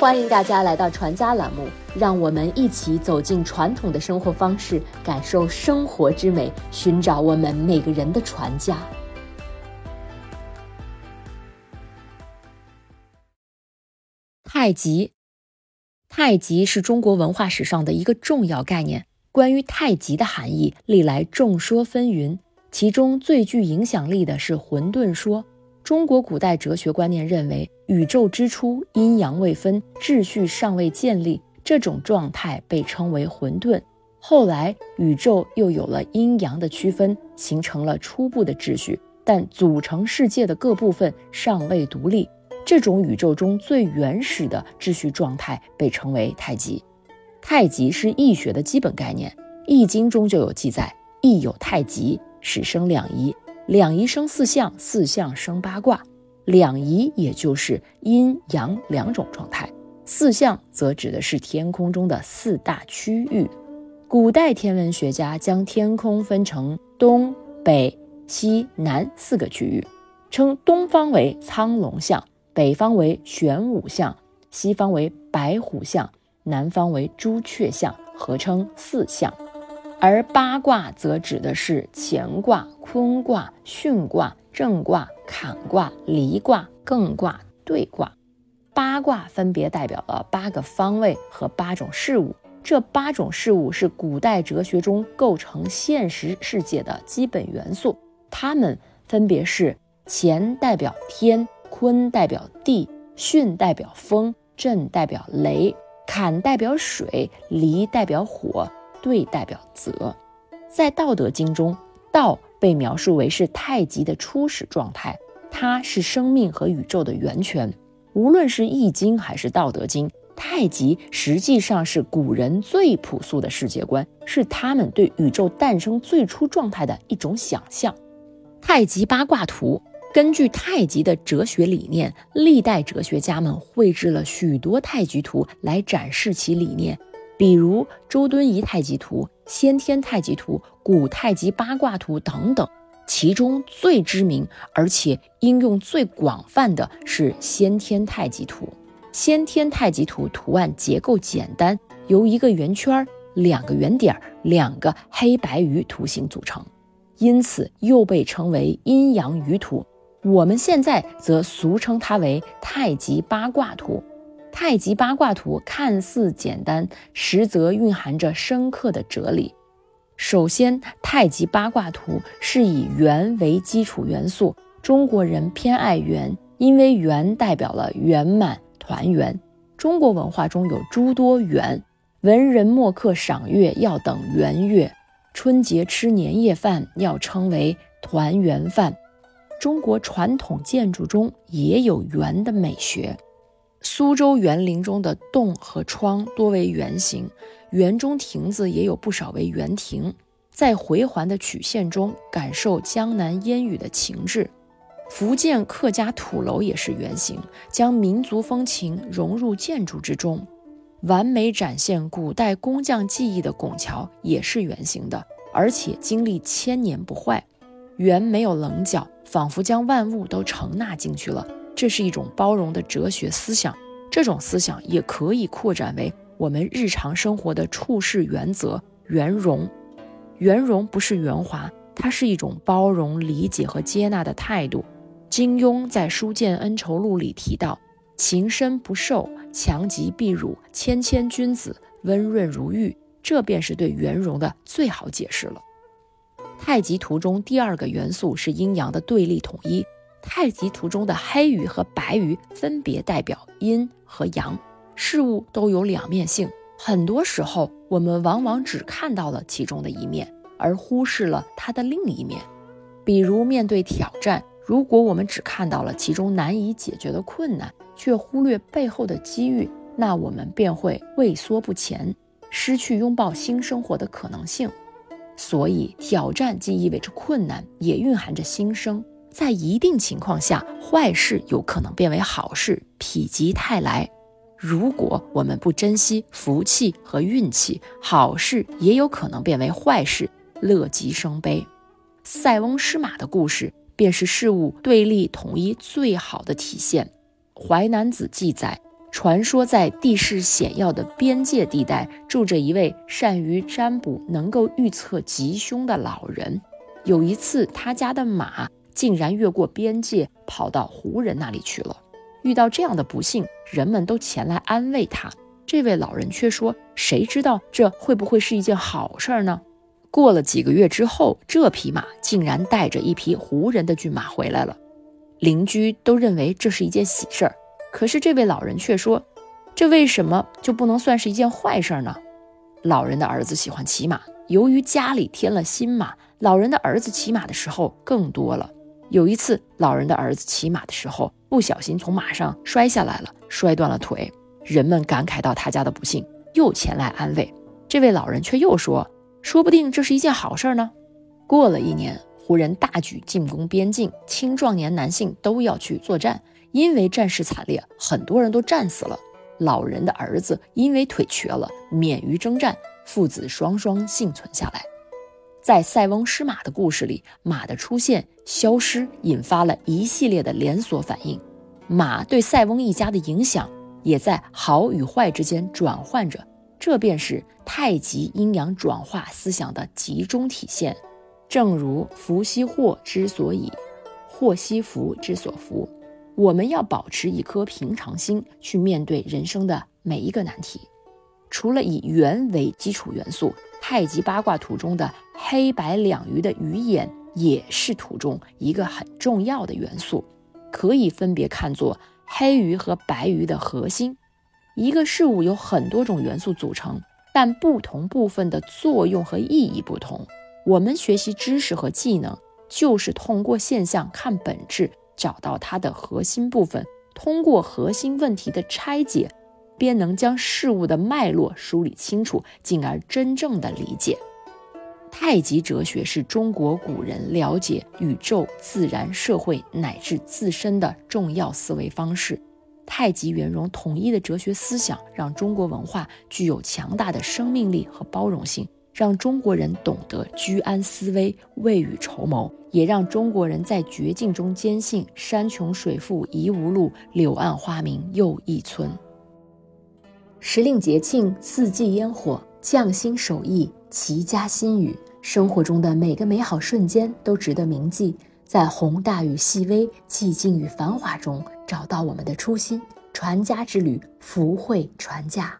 欢迎大家来到传家栏目，让我们一起走进传统的生活方式，感受生活之美，寻找我们每个人的传家。太极，太极是中国文化史上的一个重要概念。关于太极的含义，历来众说纷纭，其中最具影响力的是混沌说。中国古代哲学观念认为，宇宙之初阴阳未分，秩序尚未建立，这种状态被称为混沌。后来，宇宙又有了阴阳的区分，形成了初步的秩序，但组成世界的各部分尚未独立。这种宇宙中最原始的秩序状态被称为太极。太极是易学的基本概念，《易经》中就有记载：“易有太极，始生两仪。”两仪生四象，四象生八卦。两仪也就是阴阳两种状态，四象则指的是天空中的四大区域。古代天文学家将天空分成东北西南四个区域，称东方为苍龙象，北方为玄武象，西方为白虎象，南方为朱雀象，合称四象。而八卦则指的是乾卦、坤卦、巽卦、震卦、坎卦、离卦、艮卦、兑卦。八卦分别代表了八个方位和八种事物，这八种事物是古代哲学中构成现实世界的基本元素。它们分别是：乾代表天，坤代表地，巽代表风，震代表雷，坎代表水，离代表火。对代表泽，在《道德经》中，道被描述为是太极的初始状态，它是生命和宇宙的源泉。无论是《易经》还是《道德经》，太极实际上是古人最朴素的世界观，是他们对宇宙诞生最初状态的一种想象。太极八卦图，根据太极的哲学理念，历代哲学家们绘制了许多太极图来展示其理念。比如周敦颐太极图、先天太极图、古太极八卦图等等，其中最知名而且应用最广泛的是先天太极图。先天太极图图案结构简单，由一个圆圈、两个圆点、两个黑白鱼图形组成，因此又被称为阴阳鱼图。我们现在则俗称它为太极八卦图。太极八卦图看似简单，实则蕴含着深刻的哲理。首先，太极八卦图是以圆为基础元素，中国人偏爱圆，因为圆代表了圆满团圆。中国文化中有诸多圆，文人墨客赏月要等圆月，春节吃年夜饭要称为团圆饭。中国传统建筑中也有圆的美学。苏州园林中的洞和窗多为圆形，园中亭子也有不少为圆亭，在回环的曲线中感受江南烟雨的情致。福建客家土楼也是圆形，将民族风情融入建筑之中，完美展现古代工匠技艺的拱桥也是圆形的，而且经历千年不坏。圆没有棱角，仿佛将万物都承纳进去了。这是一种包容的哲学思想，这种思想也可以扩展为我们日常生活的处事原则——圆融。圆融不是圆滑，它是一种包容、理解和接纳的态度。金庸在《书剑恩仇录》里提到：“情深不寿，强极必辱，谦谦君子，温润如玉。”这便是对圆融的最好解释了。太极图中第二个元素是阴阳的对立统一。太极图中的黑鱼和白鱼分别代表阴和阳，事物都有两面性。很多时候，我们往往只看到了其中的一面，而忽视了它的另一面。比如，面对挑战，如果我们只看到了其中难以解决的困难，却忽略背后的机遇，那我们便会畏缩不前，失去拥抱新生活的可能性。所以，挑战既意味着困难，也蕴含着新生。在一定情况下，坏事有可能变为好事，否极泰来。如果我们不珍惜福气和运气，好事也有可能变为坏事，乐极生悲。塞翁失马的故事，便是事物对立统一最好的体现。《淮南子》记载，传说在地势险要的边界地带住着一位善于占卜、能够预测吉凶的老人。有一次，他家的马竟然越过边界，跑到胡人那里去了。遇到这样的不幸，人们都前来安慰他。这位老人却说：“谁知道这会不会是一件好事儿呢？”过了几个月之后，这匹马竟然带着一匹胡人的骏马回来了。邻居都认为这是一件喜事儿。可是这位老人却说：“这为什么就不能算是一件坏事呢？”老人的儿子喜欢骑马，由于家里添了新马，老人的儿子骑马的时候更多了。有一次，老人的儿子骑马的时候不小心从马上摔下来了，摔断了腿。人们感慨到他家的不幸，又前来安慰。这位老人却又说：“说不定这是一件好事呢。”过了一年，胡人大举进攻边境，青壮年男性都要去作战。因为战事惨烈，很多人都战死了。老人的儿子因为腿瘸了，免于征战，父子双双幸存下来。在塞翁失马的故事里，马的出现、消失引发了一系列的连锁反应。马对塞翁一家的影响也在好与坏之间转换着，这便是太极阴阳转化思想的集中体现。正如福兮祸之所以，祸兮福之所伏。我们要保持一颗平常心去面对人生的每一个难题。除了以圆为基础元素，太极八卦图中的黑白两鱼的鱼眼也是图中一个很重要的元素，可以分别看作黑鱼和白鱼的核心。一个事物有很多种元素组成，但不同部分的作用和意义不同。我们学习知识和技能，就是通过现象看本质。找到它的核心部分，通过核心问题的拆解，便能将事物的脉络梳理清楚，进而真正的理解。太极哲学是中国古人了解宇宙、自然、社会乃至自身的重要思维方式。太极圆融统一的哲学思想，让中国文化具有强大的生命力和包容性。让中国人懂得居安思危、未雨绸缪，也让中国人在绝境中坚信“山穷水复疑无路，柳暗花明又一村”。时令节庆、四季烟火、匠心手艺、齐家心语，生活中的每个美好瞬间都值得铭记。在宏大与细微、寂静与繁华中，找到我们的初心。传家之旅，福慧传家。